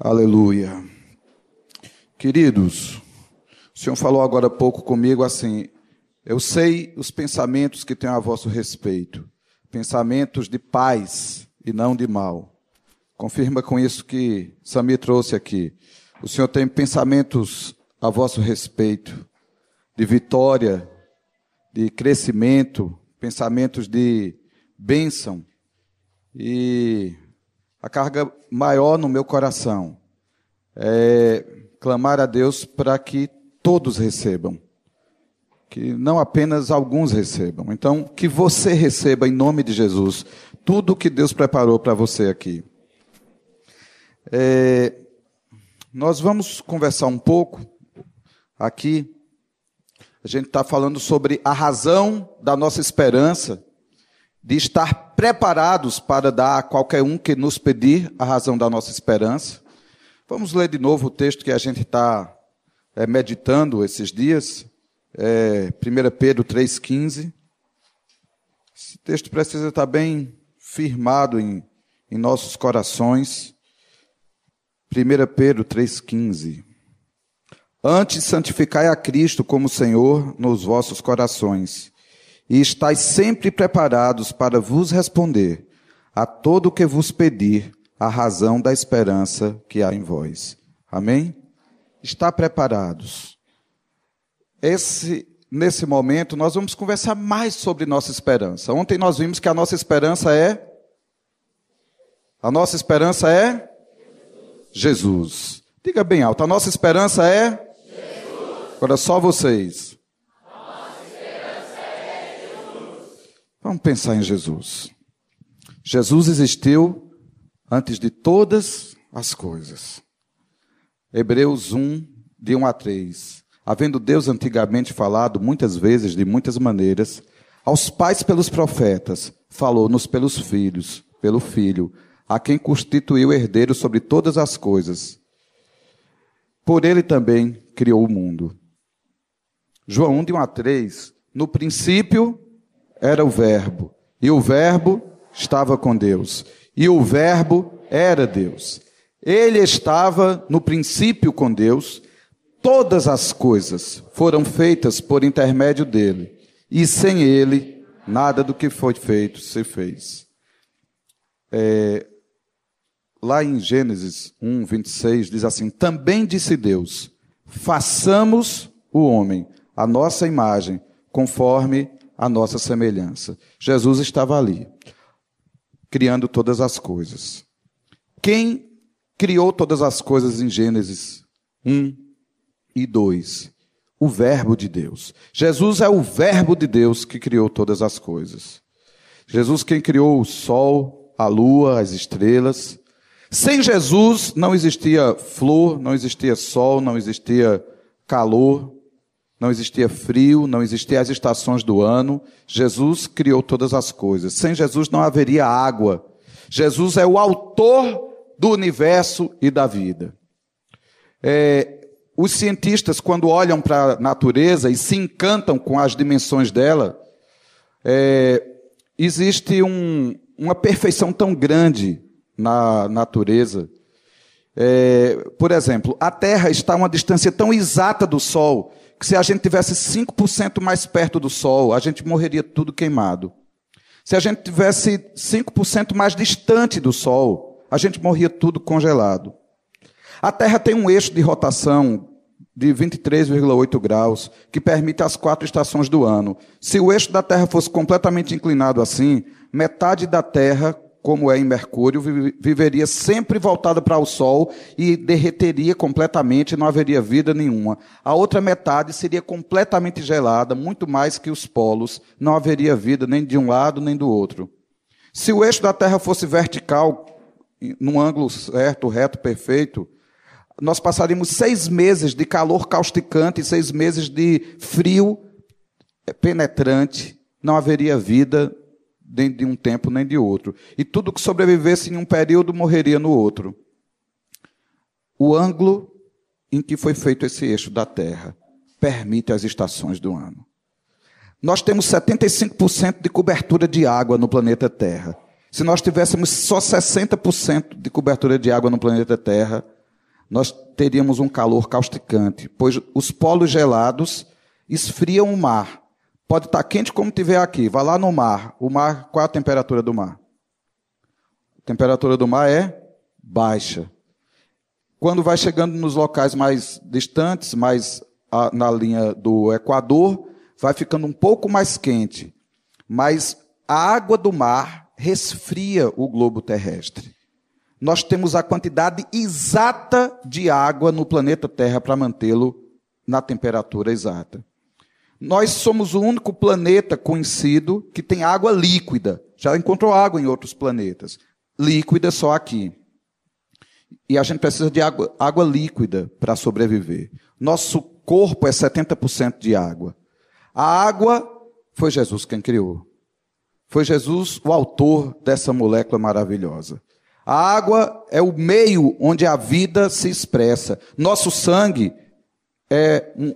Aleluia. Queridos, o Senhor falou agora há pouco comigo assim: eu sei os pensamentos que tenho a vosso respeito, pensamentos de paz e não de mal. Confirma com isso que Sami trouxe aqui. O Senhor tem pensamentos a vosso respeito, de vitória, de crescimento, pensamentos de bênção. E a carga maior no meu coração é clamar a Deus para que todos recebam. Que não apenas alguns recebam. Então, que você receba em nome de Jesus tudo o que Deus preparou para você aqui. É, nós vamos conversar um pouco aqui. A gente está falando sobre a razão da nossa esperança de estar preparados para dar a qualquer um que nos pedir a razão da nossa esperança. Vamos ler de novo o texto que a gente está é, meditando esses dias, é, 1 Pedro 3,15. Esse texto precisa estar bem firmado em, em nossos corações. 1 Pedro 3,15. Antes santificai a Cristo como Senhor nos vossos corações e estáis sempre preparados para vos responder a todo o que vos pedir, a razão da esperança que há em vós. Amém? Está preparados. Esse, nesse momento, nós vamos conversar mais sobre nossa esperança. Ontem nós vimos que a nossa esperança é. A nossa esperança é? Jesus. Diga bem alto. A nossa esperança é? Jesus. Agora só vocês. Vamos pensar em Jesus. Jesus existiu antes de todas as coisas. Hebreus 1, de 1 a 3. Havendo Deus antigamente falado muitas vezes, de muitas maneiras, aos pais pelos profetas, falou-nos pelos filhos, pelo Filho, a quem constituiu herdeiro sobre todas as coisas. Por ele também criou o mundo. João 1, de 1 a 3. No princípio era o Verbo, e o Verbo estava com Deus, e o Verbo era Deus. Ele estava no princípio com Deus, todas as coisas foram feitas por intermédio dele, e sem ele, nada do que foi feito se fez. É, lá em Gênesis 1, 26, diz assim: Também disse Deus: façamos o homem, a nossa imagem, conforme a nossa semelhança. Jesus estava ali, criando todas as coisas. Quem criou todas as coisas em Gênesis 1 e 2? O Verbo de Deus. Jesus é o Verbo de Deus que criou todas as coisas. Jesus quem criou o sol, a lua, as estrelas. Sem Jesus não existia flor, não existia sol, não existia calor, não existia frio, não existiam as estações do ano. Jesus criou todas as coisas. Sem Jesus não haveria água. Jesus é o autor do universo e da vida. É, os cientistas, quando olham para a natureza e se encantam com as dimensões dela, é, existe um, uma perfeição tão grande na natureza. É, por exemplo, a Terra está a uma distância tão exata do Sol que se a gente tivesse 5% mais perto do Sol, a gente morreria tudo queimado. Se a gente tivesse 5% mais distante do Sol, a gente morria tudo congelado. A Terra tem um eixo de rotação de 23,8 graus, que permite as quatro estações do ano. Se o eixo da Terra fosse completamente inclinado assim, metade da Terra como é em Mercúrio, viveria sempre voltada para o Sol e derreteria completamente, não haveria vida nenhuma. A outra metade seria completamente gelada, muito mais que os polos, não haveria vida nem de um lado nem do outro. Se o eixo da Terra fosse vertical, num ângulo certo, reto, perfeito, nós passaríamos seis meses de calor causticante e seis meses de frio penetrante, não haveria vida nem de um tempo nem de outro. E tudo que sobrevivesse em um período morreria no outro. O ângulo em que foi feito esse eixo da Terra permite as estações do ano. Nós temos 75% de cobertura de água no planeta Terra. Se nós tivéssemos só 60% de cobertura de água no planeta Terra, nós teríamos um calor causticante, pois os polos gelados esfriam o mar. Pode estar quente como tiver aqui. Vá lá no mar. O mar, qual é a temperatura do mar? A temperatura do mar é baixa. Quando vai chegando nos locais mais distantes, mais na linha do Equador, vai ficando um pouco mais quente. Mas a água do mar resfria o globo terrestre. Nós temos a quantidade exata de água no planeta Terra para mantê-lo na temperatura exata. Nós somos o único planeta conhecido que tem água líquida. Já encontrou água em outros planetas. Líquida só aqui. E a gente precisa de água, água líquida para sobreviver. Nosso corpo é 70% de água. A água foi Jesus quem criou. Foi Jesus o autor dessa molécula maravilhosa. A água é o meio onde a vida se expressa. Nosso sangue é um,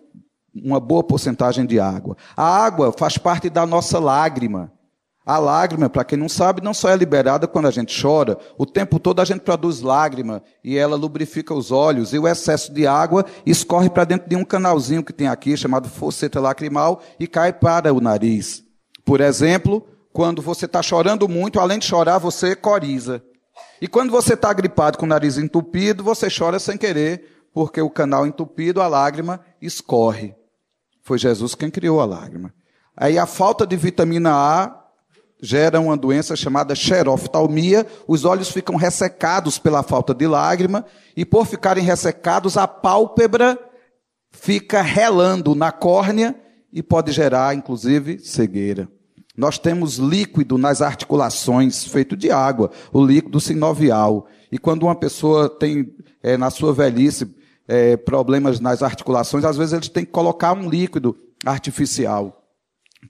uma boa porcentagem de água. A água faz parte da nossa lágrima. A lágrima, para quem não sabe, não só é liberada quando a gente chora, o tempo todo a gente produz lágrima e ela lubrifica os olhos e o excesso de água escorre para dentro de um canalzinho que tem aqui chamado fosseta lacrimal e cai para o nariz. Por exemplo, quando você está chorando muito, além de chorar, você coriza. E quando você está gripado com o nariz entupido, você chora sem querer, porque o canal entupido, a lágrima escorre. Foi Jesus quem criou a lágrima. Aí a falta de vitamina A gera uma doença chamada xeroftalmia, os olhos ficam ressecados pela falta de lágrima, e por ficarem ressecados, a pálpebra fica relando na córnea e pode gerar, inclusive, cegueira. Nós temos líquido nas articulações, feito de água, o líquido sinovial. E quando uma pessoa tem, é, na sua velhice, é, problemas nas articulações, às vezes eles têm que colocar um líquido artificial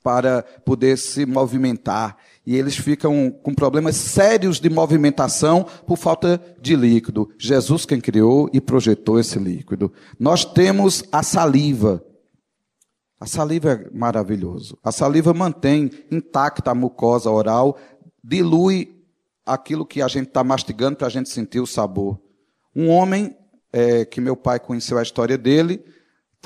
para poder se movimentar. E eles ficam com problemas sérios de movimentação por falta de líquido. Jesus quem criou e projetou esse líquido. Nós temos a saliva. A saliva é maravilhoso. A saliva mantém intacta a mucosa oral, dilui aquilo que a gente está mastigando para a gente sentir o sabor. Um homem, é, que meu pai conheceu a história dele,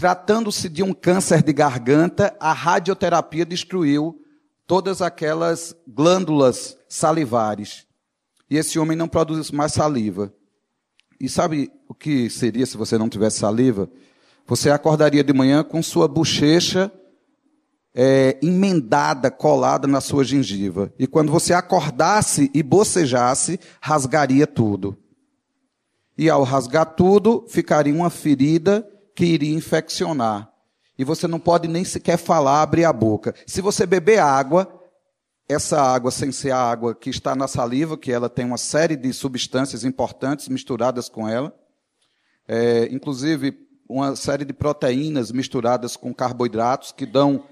Tratando-se de um câncer de garganta, a radioterapia destruiu todas aquelas glândulas salivares. E esse homem não produz mais saliva. E sabe o que seria se você não tivesse saliva? Você acordaria de manhã com sua bochecha é, emendada, colada na sua gengiva. E quando você acordasse e bocejasse, rasgaria tudo. E ao rasgar tudo, ficaria uma ferida que iria infeccionar. E você não pode nem sequer falar, abrir a boca. Se você beber água, essa água, sem ser a água que está na saliva, que ela tem uma série de substâncias importantes misturadas com ela, é, inclusive uma série de proteínas misturadas com carboidratos que dão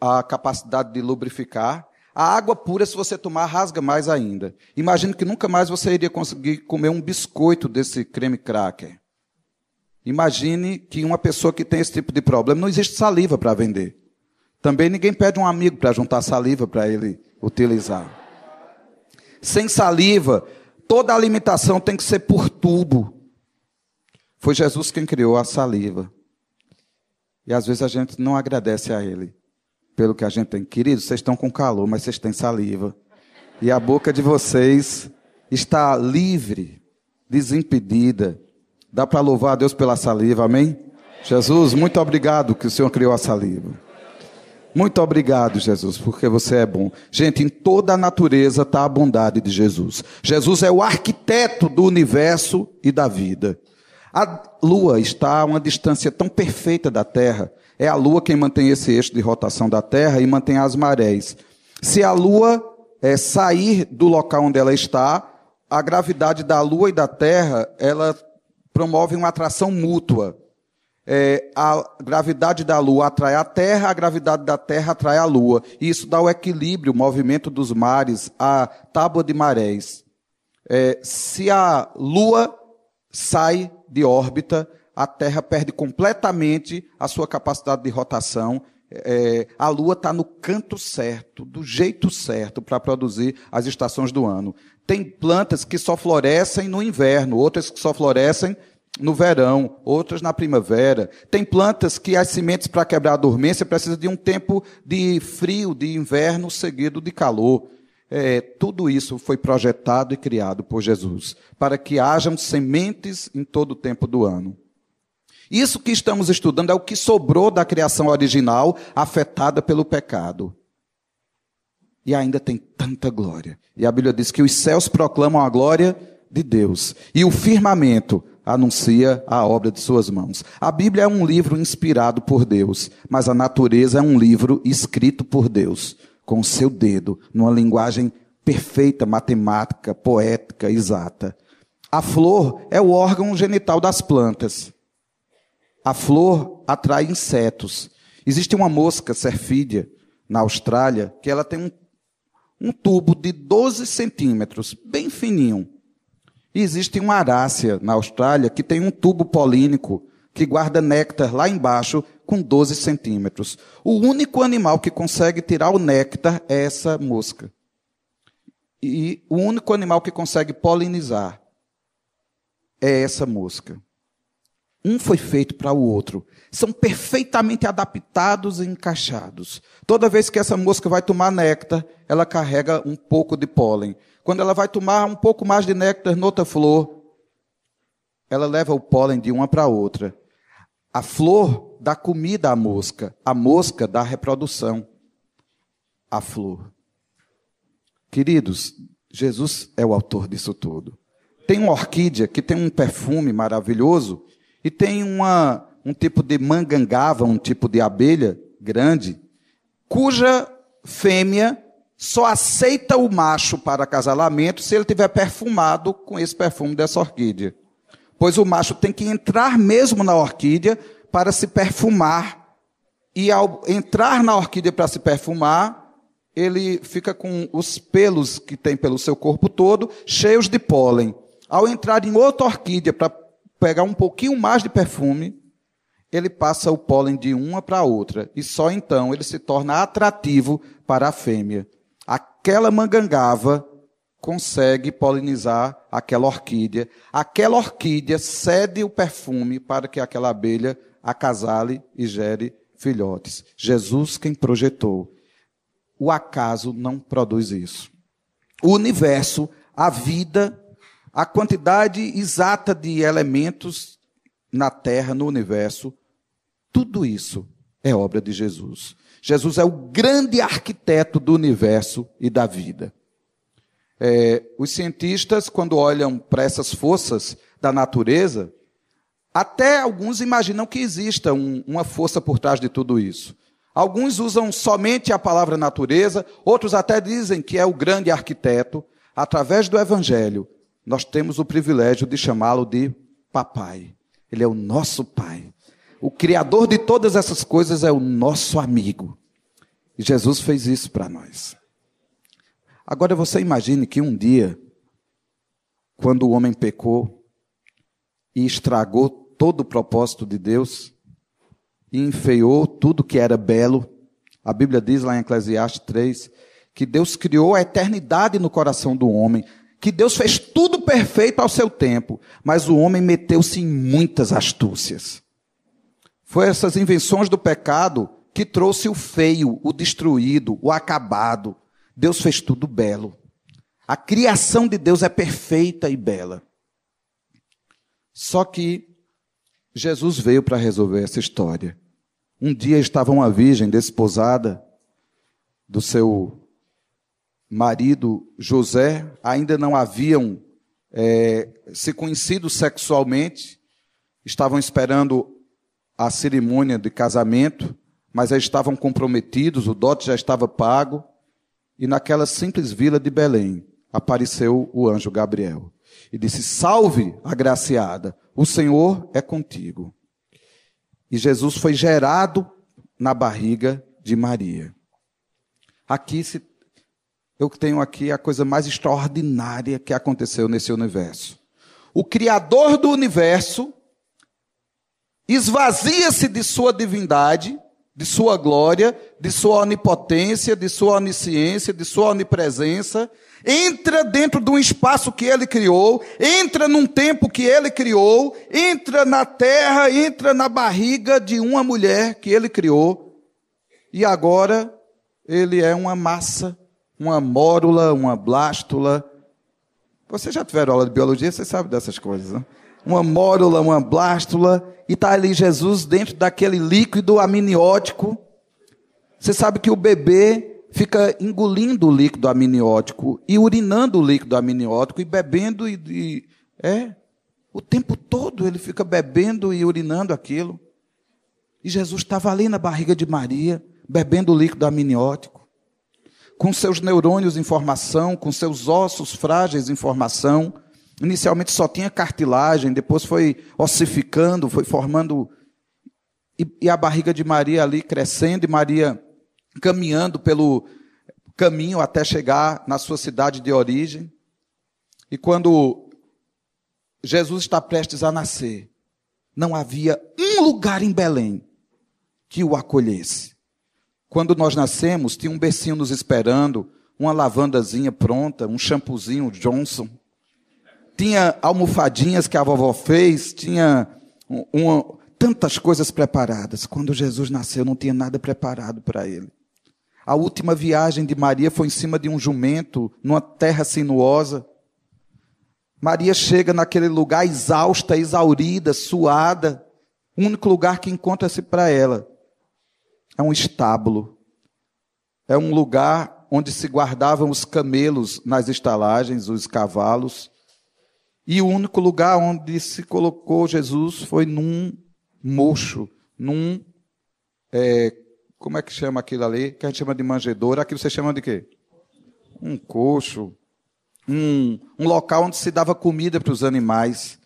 a capacidade de lubrificar. A água pura, se você tomar, rasga mais ainda. Imagine que nunca mais você iria conseguir comer um biscoito desse creme cracker. Imagine que uma pessoa que tem esse tipo de problema, não existe saliva para vender. Também ninguém pede um amigo para juntar saliva para ele utilizar. Sem saliva, toda alimentação tem que ser por tubo. Foi Jesus quem criou a saliva. E às vezes a gente não agradece a Ele pelo que a gente tem. Queridos, vocês estão com calor, mas vocês têm saliva. E a boca de vocês está livre, desimpedida Dá para louvar a Deus pela saliva, amém? Jesus, muito obrigado que o Senhor criou a saliva. Muito obrigado, Jesus, porque você é bom. Gente, em toda a natureza está a bondade de Jesus. Jesus é o arquiteto do universo e da vida. A lua está a uma distância tão perfeita da Terra. É a lua quem mantém esse eixo de rotação da Terra e mantém as marés. Se a lua é, sair do local onde ela está, a gravidade da lua e da Terra, ela promove uma atração mútua. É, a gravidade da Lua atrai a Terra, a gravidade da Terra atrai a Lua. E isso dá o equilíbrio, o movimento dos mares, a tábua de marés. É, se a Lua sai de órbita, a Terra perde completamente a sua capacidade de rotação. É, a Lua está no canto certo, do jeito certo, para produzir as estações do ano. Tem plantas que só florescem no inverno, outras que só florescem no verão, outras na primavera. Tem plantas que as sementes para quebrar a dormência precisam de um tempo de frio, de inverno seguido de calor. É, tudo isso foi projetado e criado por Jesus, para que hajam sementes em todo o tempo do ano. Isso que estamos estudando é o que sobrou da criação original, afetada pelo pecado. E ainda tem tanta glória. E a Bíblia diz que os céus proclamam a glória de Deus, e o firmamento anuncia a obra de suas mãos. A Bíblia é um livro inspirado por Deus, mas a natureza é um livro escrito por Deus, com o seu dedo, numa linguagem perfeita, matemática, poética, exata. A flor é o órgão genital das plantas. A flor atrai insetos. Existe uma mosca serfídea na Austrália que ela tem um, um tubo de 12 centímetros, bem fininho. E existe uma arácea na Austrália que tem um tubo polínico que guarda néctar lá embaixo com 12 centímetros. O único animal que consegue tirar o néctar é essa mosca. E o único animal que consegue polinizar é essa mosca. Um foi feito para o outro. São perfeitamente adaptados e encaixados. Toda vez que essa mosca vai tomar néctar, ela carrega um pouco de pólen. Quando ela vai tomar um pouco mais de néctar noutra flor, ela leva o pólen de uma para outra. A flor dá comida à mosca, a mosca dá reprodução à flor. Queridos, Jesus é o autor disso tudo. Tem uma orquídea que tem um perfume maravilhoso e tem uma, um tipo de mangangava, um tipo de abelha grande, cuja fêmea só aceita o macho para acasalamento se ele tiver perfumado com esse perfume dessa orquídea. Pois o macho tem que entrar mesmo na orquídea para se perfumar. E ao entrar na orquídea para se perfumar, ele fica com os pelos que tem pelo seu corpo todo cheios de pólen. Ao entrar em outra orquídea para pegar um pouquinho mais de perfume, ele passa o pólen de uma para outra. E só então ele se torna atrativo para a fêmea aquela mangangava consegue polinizar aquela orquídea. Aquela orquídea cede o perfume para que aquela abelha acasale e gere filhotes. Jesus quem projetou. O acaso não produz isso. O universo, a vida, a quantidade exata de elementos na Terra, no universo, tudo isso é obra de Jesus. Jesus é o grande arquiteto do universo e da vida. É, os cientistas, quando olham para essas forças da natureza, até alguns imaginam que exista um, uma força por trás de tudo isso. Alguns usam somente a palavra natureza, outros até dizem que é o grande arquiteto. Através do Evangelho, nós temos o privilégio de chamá-lo de papai. Ele é o nosso pai. O Criador de todas essas coisas é o nosso amigo. E Jesus fez isso para nós. Agora você imagine que um dia, quando o homem pecou e estragou todo o propósito de Deus, e enfeiou tudo que era belo, a Bíblia diz lá em Eclesiastes 3 que Deus criou a eternidade no coração do homem, que Deus fez tudo perfeito ao seu tempo, mas o homem meteu-se em muitas astúcias. Foi essas invenções do pecado que trouxe o feio, o destruído, o acabado. Deus fez tudo belo. A criação de Deus é perfeita e bela. Só que Jesus veio para resolver essa história. Um dia estava uma virgem desposada do seu marido José, ainda não haviam é, se conhecido sexualmente, estavam esperando a cerimônia de casamento, mas já estavam comprometidos, o dote já estava pago, e naquela simples vila de Belém apareceu o anjo Gabriel e disse: Salve, agraciada, o Senhor é contigo. E Jesus foi gerado na barriga de Maria. Aqui se, eu tenho aqui a coisa mais extraordinária que aconteceu nesse universo. O Criador do universo esvazia-se de sua divindade de sua glória, de sua onipotência, de sua onisciência, de sua onipresença, entra dentro de um espaço que ele criou, entra num tempo que ele criou, entra na terra, entra na barriga de uma mulher que ele criou, e agora ele é uma massa, uma mórula, uma blástula. Vocês já tiveram aula de biologia, vocês sabem dessas coisas, né? Uma mórula, uma blástula, e está ali Jesus dentro daquele líquido amniótico. Você sabe que o bebê fica engolindo o líquido amniótico e urinando o líquido amniótico e bebendo e, e é o tempo todo ele fica bebendo e urinando aquilo. E Jesus estava ali na barriga de Maria, bebendo o líquido amniótico, com seus neurônios em formação, com seus ossos frágeis em formação, Inicialmente só tinha cartilagem, depois foi ossificando, foi formando. E, e, a barriga de Maria ali crescendo, e Maria caminhando pelo caminho até chegar na sua cidade de origem. E quando Jesus está prestes a nascer, não havia um lugar em Belém que o acolhesse. Quando nós nascemos, tinha um becinho nos esperando, uma lavandazinha pronta, um shampoozinho Johnson tinha almofadinhas que a vovó fez, tinha uma, tantas coisas preparadas. Quando Jesus nasceu, não tinha nada preparado para ele. A última viagem de Maria foi em cima de um jumento, numa terra sinuosa. Maria chega naquele lugar exausta, exaurida, suada. O único lugar que encontra-se para ela é um estábulo. É um lugar onde se guardavam os camelos nas estalagens, os cavalos. E o único lugar onde se colocou Jesus foi num mocho, num. É, como é que chama aquilo ali? Que a gente chama de manjedoura. Aquilo você chama de quê? Um coxo. Um, um local onde se dava comida para os animais.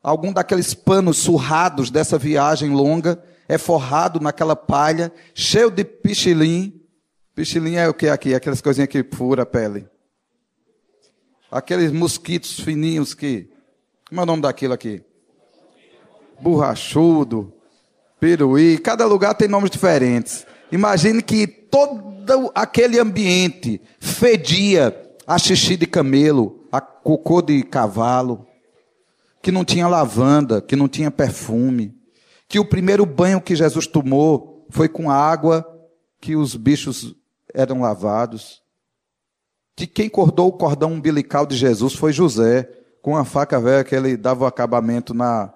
Algum daqueles panos surrados dessa viagem longa é forrado naquela palha, cheio de pichilim. Pichilim é o que aqui? Aquelas coisinhas que fura a pele. Aqueles mosquitos fininhos que. Como é o nome daquilo aqui? Borrachudo, peruí. Cada lugar tem nomes diferentes. Imagine que todo aquele ambiente fedia a xixi de camelo, a cocô de cavalo, que não tinha lavanda, que não tinha perfume, que o primeiro banho que Jesus tomou foi com água que os bichos eram lavados que quem cortou o cordão umbilical de Jesus foi José, com a faca velha que ele dava o acabamento na.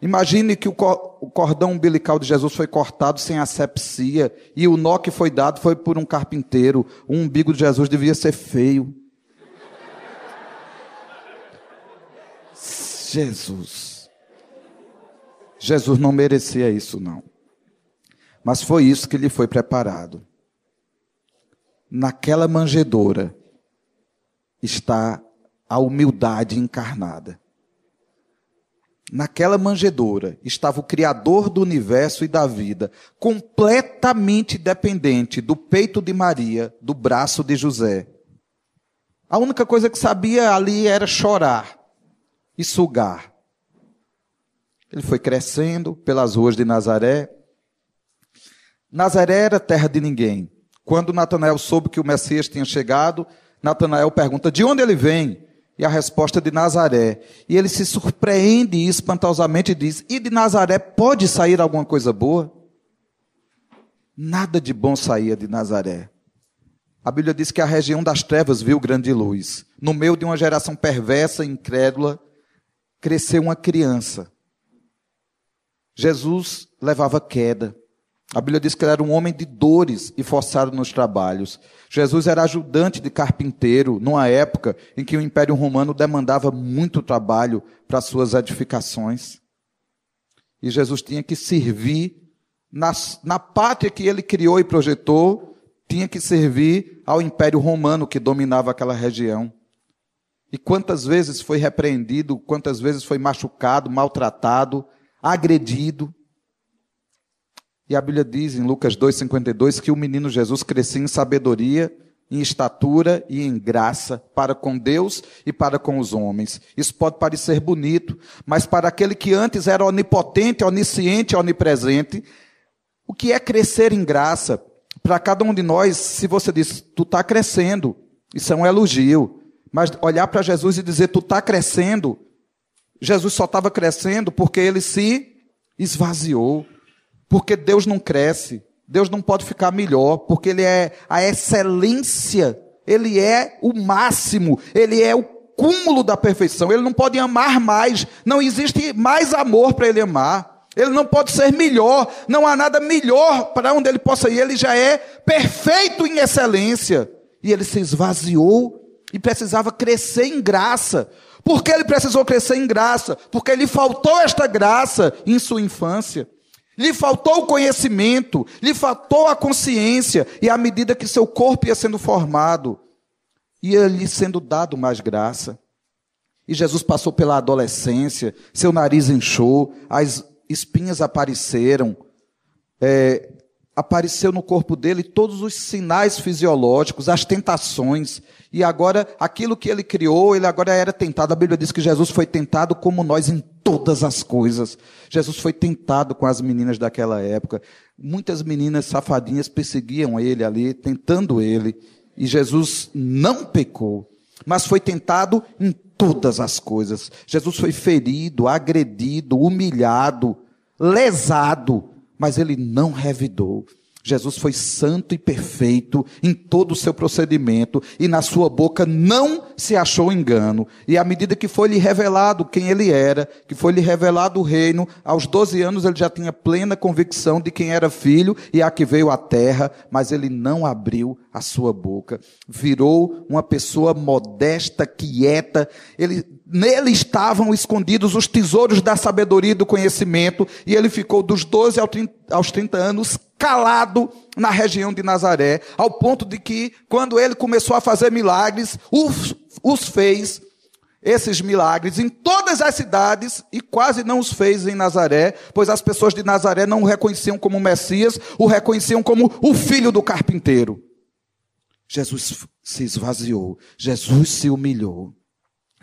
Imagine que o cordão umbilical de Jesus foi cortado sem asepsia e o nó que foi dado foi por um carpinteiro. O umbigo de Jesus devia ser feio. Jesus. Jesus não merecia isso, não. Mas foi isso que lhe foi preparado naquela manjedoura está a humildade encarnada. Naquela manjedoura estava o Criador do universo e da vida, completamente dependente do peito de Maria, do braço de José. A única coisa que sabia ali era chorar e sugar. Ele foi crescendo pelas ruas de Nazaré. Nazaré era terra de ninguém. Quando Natanael soube que o Messias tinha chegado, Natanael pergunta: de onde ele vem? E a resposta é de Nazaré. E ele se surpreende espantosamente e diz: E de Nazaré pode sair alguma coisa boa? Nada de bom saía de Nazaré. A Bíblia diz que a região das trevas viu grande luz. No meio de uma geração perversa e incrédula, cresceu uma criança. Jesus levava queda. A Bíblia diz que ele era um homem de dores e forçado nos trabalhos. Jesus era ajudante de carpinteiro, numa época em que o Império Romano demandava muito trabalho para suas edificações. E Jesus tinha que servir, na, na pátria que ele criou e projetou, tinha que servir ao Império Romano que dominava aquela região. E quantas vezes foi repreendido, quantas vezes foi machucado, maltratado, agredido. E a Bíblia diz em Lucas 2,52 que o menino Jesus crescia em sabedoria, em estatura e em graça para com Deus e para com os homens. Isso pode parecer bonito, mas para aquele que antes era onipotente, onisciente, onipresente, O que é crescer em graça? Para cada um de nós, se você diz, tu está crescendo, isso é um elogio. Mas olhar para Jesus e dizer, tu está crescendo, Jesus só estava crescendo porque ele se esvaziou. Porque Deus não cresce. Deus não pode ficar melhor, porque Ele é a excelência, Ele é o máximo, Ele é o cúmulo da perfeição. Ele não pode amar mais, não existe mais amor para Ele amar. Ele não pode ser melhor, não há nada melhor para onde Ele possa ir. Ele já é perfeito em excelência. E Ele se esvaziou e precisava crescer em graça. Por que Ele precisou crescer em graça? Porque Lhe faltou esta graça em sua infância. Lhe faltou o conhecimento, lhe faltou a consciência, e à medida que seu corpo ia sendo formado, ia lhe sendo dado mais graça. E Jesus passou pela adolescência, seu nariz inchou, as espinhas apareceram, é, apareceu no corpo dele todos os sinais fisiológicos, as tentações, e agora aquilo que ele criou, ele agora era tentado. A Bíblia diz que Jesus foi tentado como nós em todas as coisas. Jesus foi tentado com as meninas daquela época. Muitas meninas safadinhas perseguiam ele ali, tentando ele, e Jesus não pecou, mas foi tentado em todas as coisas. Jesus foi ferido, agredido, humilhado, lesado, mas ele não revidou. Jesus foi santo e perfeito em todo o seu procedimento e na sua boca não se achou engano. E à medida que foi lhe revelado quem ele era, que foi lhe revelado o reino, aos 12 anos ele já tinha plena convicção de quem era filho e a que veio à terra, mas ele não abriu a sua boca. Virou uma pessoa modesta, quieta. Ele, nele estavam escondidos os tesouros da sabedoria e do conhecimento, e ele ficou dos 12 aos 30 anos calado na região de Nazaré, ao ponto de que, quando ele começou a fazer milagres, os, os fez, esses milagres, em todas as cidades, e quase não os fez em Nazaré, pois as pessoas de Nazaré não o reconheciam como Messias, o reconheciam como o filho do carpinteiro. Jesus se esvaziou, Jesus se humilhou,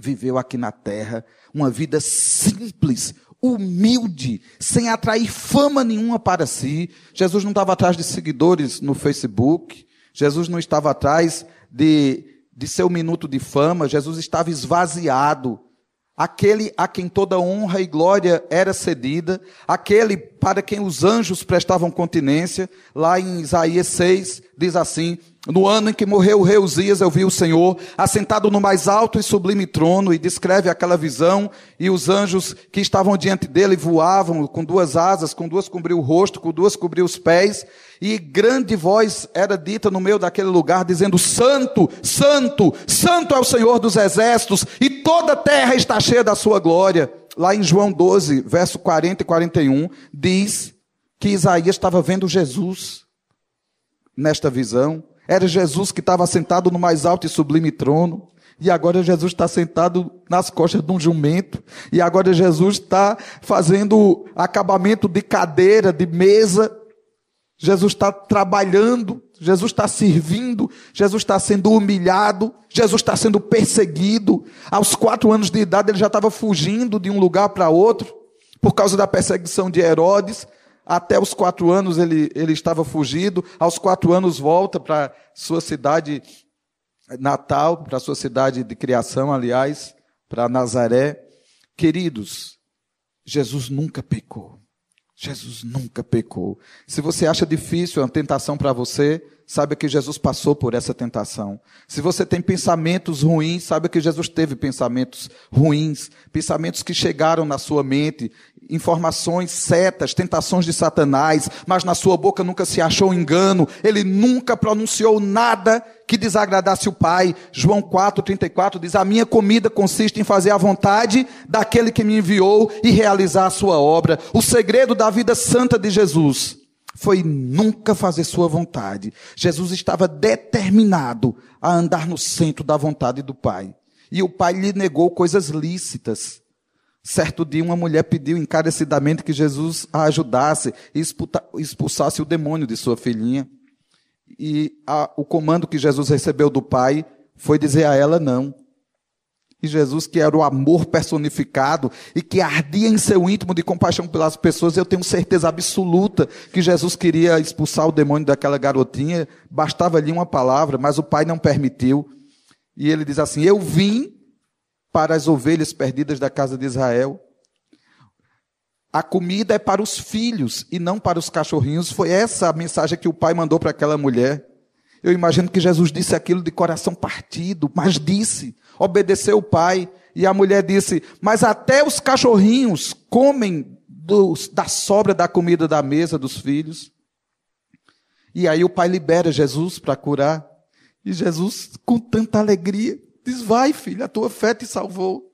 viveu aqui na terra uma vida simples, humilde, sem atrair fama nenhuma para si. Jesus não estava atrás de seguidores no Facebook. Jesus não estava atrás de, de seu minuto de fama. Jesus estava esvaziado. Aquele a quem toda honra e glória era cedida, aquele para quem os anjos prestavam continência, lá em Isaías 6, diz assim: no ano em que morreu o rei Uzias, eu vi o Senhor assentado no mais alto e sublime trono, e descreve aquela visão, e os anjos que estavam diante dele voavam com duas asas, com duas cobriu o rosto, com duas cobriu os pés, e grande voz era dita no meio daquele lugar, dizendo: Santo, Santo, Santo é o Senhor dos exércitos, e toda a terra está cheia da sua glória. Lá em João 12, verso 40 e 41, diz que Isaías estava vendo Jesus nesta visão. Era Jesus que estava sentado no mais alto e sublime trono. E agora Jesus está sentado nas costas de um jumento. E agora Jesus está fazendo acabamento de cadeira, de mesa. Jesus está trabalhando. Jesus está servindo. Jesus está sendo humilhado. Jesus está sendo perseguido. Aos quatro anos de idade ele já estava fugindo de um lugar para outro. Por causa da perseguição de Herodes. Até os quatro anos ele, ele estava fugido, aos quatro anos volta para sua cidade natal, para sua cidade de criação, aliás, para Nazaré. Queridos, Jesus nunca pecou. Jesus nunca pecou. Se você acha difícil a tentação para você, saiba que Jesus passou por essa tentação. Se você tem pensamentos ruins, saiba que Jesus teve pensamentos ruins, pensamentos que chegaram na sua mente, informações, setas, tentações de Satanás, mas na sua boca nunca se achou engano. Ele nunca pronunciou nada que desagradasse o Pai. João 4:34 diz: "A minha comida consiste em fazer a vontade daquele que me enviou e realizar a sua obra". O segredo da vida santa de Jesus foi nunca fazer sua vontade. Jesus estava determinado a andar no centro da vontade do Pai. E o Pai lhe negou coisas lícitas. Certo dia, uma mulher pediu encarecidamente que Jesus a ajudasse e expulsasse o demônio de sua filhinha. E a, o comando que Jesus recebeu do Pai foi dizer a ela não. E Jesus, que era o amor personificado e que ardia em seu íntimo de compaixão pelas pessoas, eu tenho certeza absoluta que Jesus queria expulsar o demônio daquela garotinha, bastava ali uma palavra, mas o pai não permitiu. E ele diz assim: Eu vim para as ovelhas perdidas da casa de Israel. A comida é para os filhos e não para os cachorrinhos. Foi essa a mensagem que o pai mandou para aquela mulher. Eu imagino que Jesus disse aquilo de coração partido, mas disse, obedeceu o pai. E a mulher disse: Mas até os cachorrinhos comem dos, da sobra da comida da mesa dos filhos. E aí o pai libera Jesus para curar. E Jesus, com tanta alegria, diz: Vai, filho, a tua fé te salvou.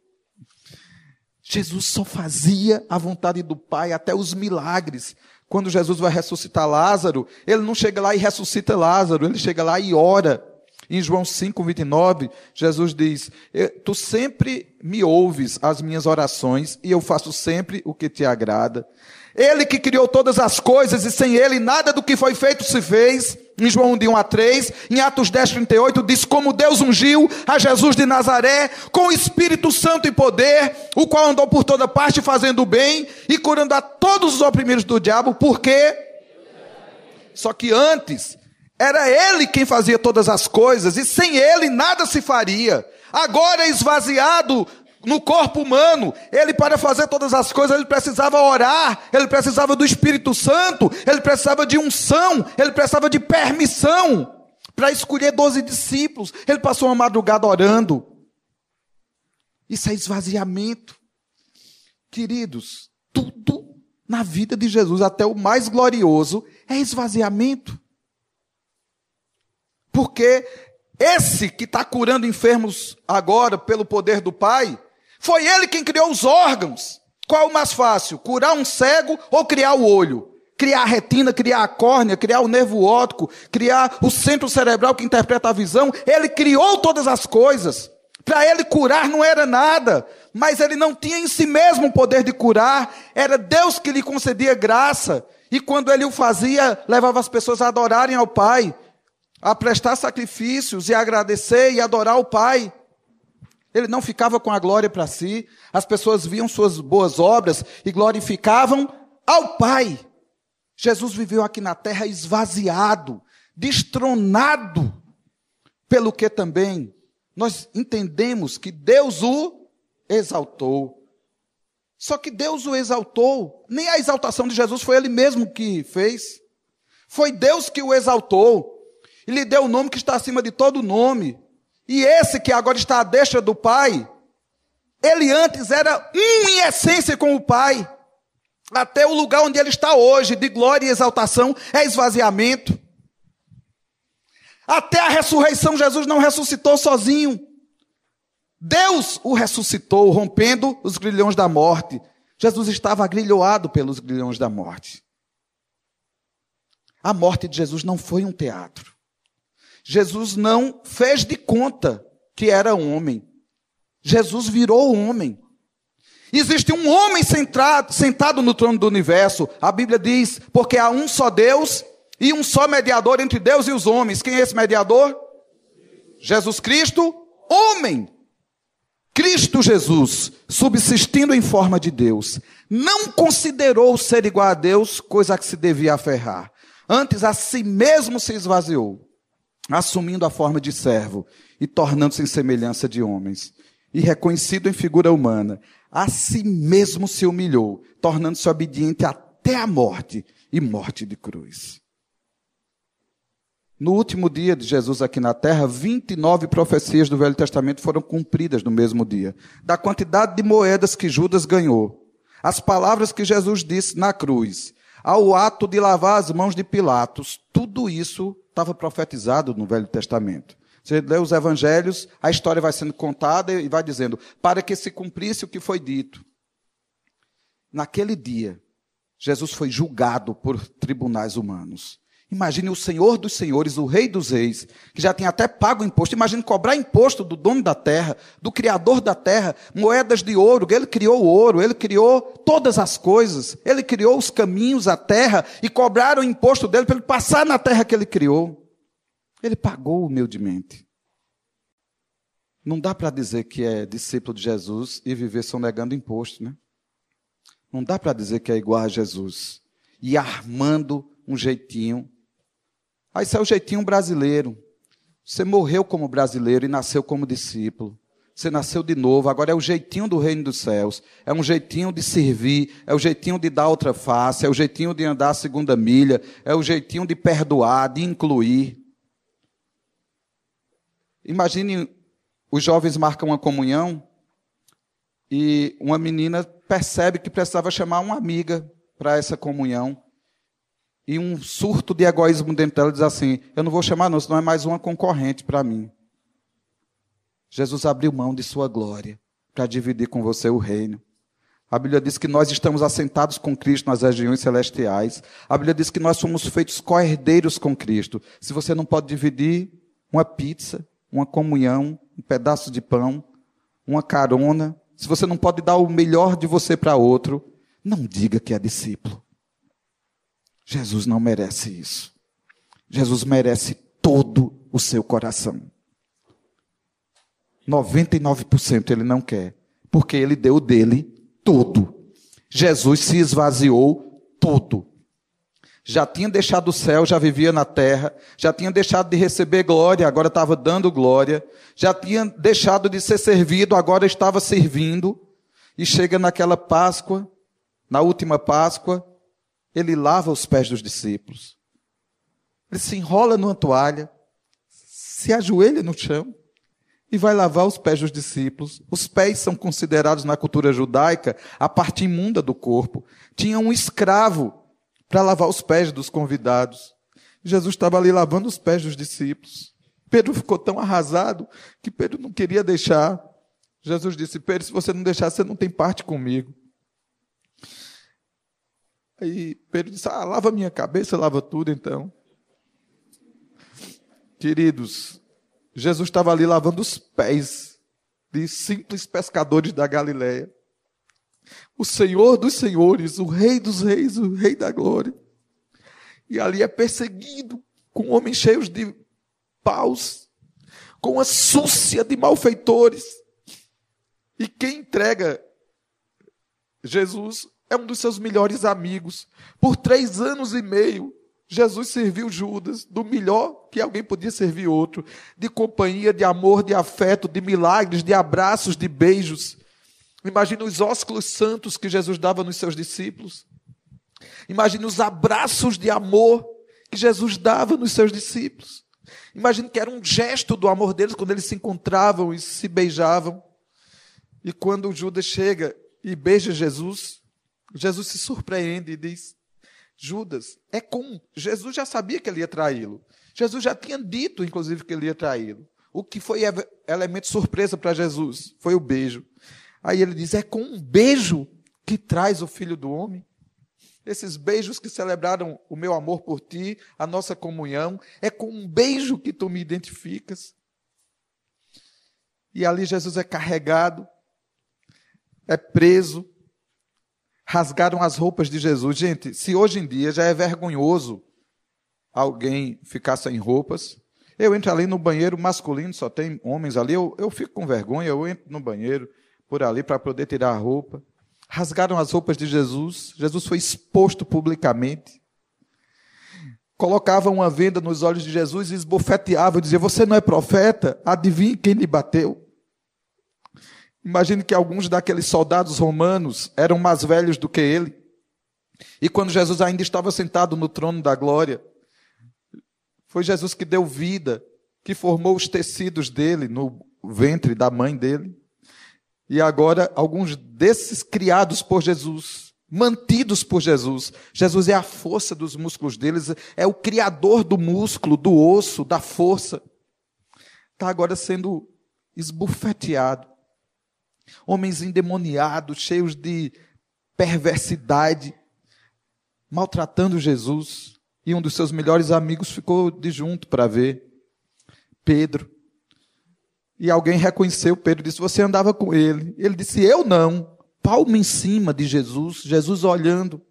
Jesus só fazia a vontade do Pai, até os milagres. Quando Jesus vai ressuscitar Lázaro, ele não chega lá e ressuscita Lázaro, ele chega lá e ora. Em João 5, 29, Jesus diz: Tu sempre me ouves as minhas orações e eu faço sempre o que te agrada. Ele que criou todas as coisas e sem ele nada do que foi feito se fez. Em João 1, de 1 a 3, em Atos 10, 38, diz como Deus ungiu a Jesus de Nazaré com o Espírito Santo e poder, o qual andou por toda parte fazendo o bem e curando a todos os oprimidos do diabo, porque só que antes era ele quem fazia todas as coisas e sem ele nada se faria. Agora é esvaziado no corpo humano, ele para fazer todas as coisas, ele precisava orar, ele precisava do Espírito Santo, ele precisava de unção, ele precisava de permissão para escolher doze discípulos. Ele passou uma madrugada orando. Isso é esvaziamento. Queridos, tudo na vida de Jesus, até o mais glorioso, é esvaziamento. Porque esse que está curando enfermos agora pelo poder do Pai, foi ele quem criou os órgãos. Qual o mais fácil? Curar um cego ou criar o olho? Criar a retina, criar a córnea, criar o nervo óptico, criar o centro cerebral que interpreta a visão. Ele criou todas as coisas. Para ele curar não era nada, mas ele não tinha em si mesmo o poder de curar. Era Deus que lhe concedia graça. E quando ele o fazia, levava as pessoas a adorarem ao Pai, a prestar sacrifícios e agradecer e adorar o Pai. Ele não ficava com a glória para si. As pessoas viam suas boas obras e glorificavam ao Pai. Jesus viveu aqui na terra esvaziado, destronado, pelo que também nós entendemos que Deus o exaltou. Só que Deus o exaltou, nem a exaltação de Jesus foi ele mesmo que fez. Foi Deus que o exaltou e lhe deu o nome que está acima de todo nome, e esse que agora está à destra do Pai, ele antes era um em essência com o Pai. Até o lugar onde ele está hoje, de glória e exaltação, é esvaziamento. Até a ressurreição, Jesus não ressuscitou sozinho. Deus o ressuscitou, rompendo os grilhões da morte. Jesus estava agrilhoado pelos grilhões da morte. A morte de Jesus não foi um teatro. Jesus não fez de conta que era homem. Jesus virou homem. Existe um homem sentado, sentado no trono do universo. A Bíblia diz: porque há um só Deus e um só mediador entre Deus e os homens. Quem é esse mediador? Jesus Cristo, homem. Cristo Jesus, subsistindo em forma de Deus, não considerou ser igual a Deus coisa que se devia aferrar. Antes a si mesmo se esvaziou assumindo a forma de servo e tornando-se em semelhança de homens. E reconhecido em figura humana, a si mesmo se humilhou, tornando-se obediente até a morte e morte de cruz. No último dia de Jesus aqui na terra, 29 profecias do Velho Testamento foram cumpridas no mesmo dia. Da quantidade de moedas que Judas ganhou, as palavras que Jesus disse na cruz, ao ato de lavar as mãos de Pilatos, tudo isso estava profetizado no Velho Testamento. Você lê os evangelhos, a história vai sendo contada e vai dizendo, para que se cumprisse o que foi dito. Naquele dia, Jesus foi julgado por tribunais humanos. Imagine o Senhor dos Senhores, o Rei dos Reis, que já tinha até pago imposto. Imagine cobrar imposto do dono da terra, do Criador da terra, moedas de ouro. Ele criou o ouro, ele criou todas as coisas. Ele criou os caminhos, a terra, e cobraram o imposto dele para ele passar na terra que ele criou. Ele pagou humildemente. Não dá para dizer que é discípulo de Jesus e viver sonegando imposto, né? Não dá para dizer que é igual a Jesus e armando um jeitinho. Aí é o jeitinho brasileiro. Você morreu como brasileiro e nasceu como discípulo. Você nasceu de novo, agora é o jeitinho do reino dos céus. É um jeitinho de servir, é o jeitinho de dar outra face, é o jeitinho de andar a segunda milha, é o jeitinho de perdoar, de incluir. Imagine os jovens marcam uma comunhão e uma menina percebe que precisava chamar uma amiga para essa comunhão. E um surto de egoísmo dentro dela diz assim: Eu não vou chamar, não, senão é mais uma concorrente para mim. Jesus abriu mão de sua glória para dividir com você o reino. A Bíblia diz que nós estamos assentados com Cristo nas regiões celestiais. A Bíblia diz que nós somos feitos co-herdeiros com Cristo. Se você não pode dividir uma pizza, uma comunhão, um pedaço de pão, uma carona, se você não pode dar o melhor de você para outro, não diga que é discípulo. Jesus não merece isso. Jesus merece todo o seu coração. 99% ele não quer, porque ele deu dele tudo. Jesus se esvaziou tudo já tinha deixado o céu, já vivia na terra, já tinha deixado de receber glória, agora estava dando glória, já tinha deixado de ser servido, agora estava servindo, e chega naquela Páscoa, na última Páscoa, ele lava os pés dos discípulos. Ele se enrola numa toalha, se ajoelha no chão e vai lavar os pés dos discípulos. Os pés são considerados na cultura judaica a parte imunda do corpo. Tinha um escravo para lavar os pés dos convidados. Jesus estava ali lavando os pés dos discípulos. Pedro ficou tão arrasado que Pedro não queria deixar. Jesus disse: Pedro, se você não deixar, você não tem parte comigo. Aí Pedro disse: Ah, lava minha cabeça, lava tudo então. Queridos, Jesus estava ali lavando os pés de simples pescadores da Galileia o Senhor dos senhores, o Rei dos reis, o Rei da glória. E ali é perseguido com homens cheios de paus, com a súcia de malfeitores. E quem entrega Jesus é um dos seus melhores amigos. Por três anos e meio, Jesus serviu Judas do melhor que alguém podia servir outro, de companhia, de amor, de afeto, de milagres, de abraços, de beijos. Imagine os ósculos santos que Jesus dava nos seus discípulos. Imagine os abraços de amor que Jesus dava nos seus discípulos. Imagine que era um gesto do amor deles quando eles se encontravam e se beijavam. E quando Judas chega e beija Jesus, Jesus se surpreende e diz: Judas, é com. Jesus já sabia que ele ia traí-lo. Jesus já tinha dito, inclusive, que ele ia traí-lo. O que foi elemento surpresa para Jesus foi o beijo. Aí ele diz: é com um beijo que traz o filho do homem. Esses beijos que celebraram o meu amor por ti, a nossa comunhão, é com um beijo que tu me identificas. E ali Jesus é carregado, é preso, rasgaram as roupas de Jesus. Gente, se hoje em dia já é vergonhoso alguém ficar sem roupas, eu entro ali no banheiro masculino, só tem homens ali, eu, eu fico com vergonha, eu entro no banheiro, por ali para poder tirar a roupa. Rasgaram as roupas de Jesus. Jesus foi exposto publicamente. Colocavam uma venda nos olhos de Jesus e esbofeteavam, diziam: Você não é profeta? Adivinhe quem lhe bateu. Imagine que alguns daqueles soldados romanos eram mais velhos do que ele. E quando Jesus ainda estava sentado no trono da glória, foi Jesus que deu vida, que formou os tecidos dele no ventre da mãe dele. E agora, alguns desses criados por Jesus, mantidos por Jesus. Jesus é a força dos músculos deles, é o criador do músculo, do osso, da força. Está agora sendo esbufeteado. Homens endemoniados, cheios de perversidade, maltratando Jesus. E um dos seus melhores amigos ficou de junto para ver. Pedro. E alguém reconheceu Pedro e disse: Você andava com ele. Ele disse: Eu não. Palma em cima de Jesus, Jesus olhando.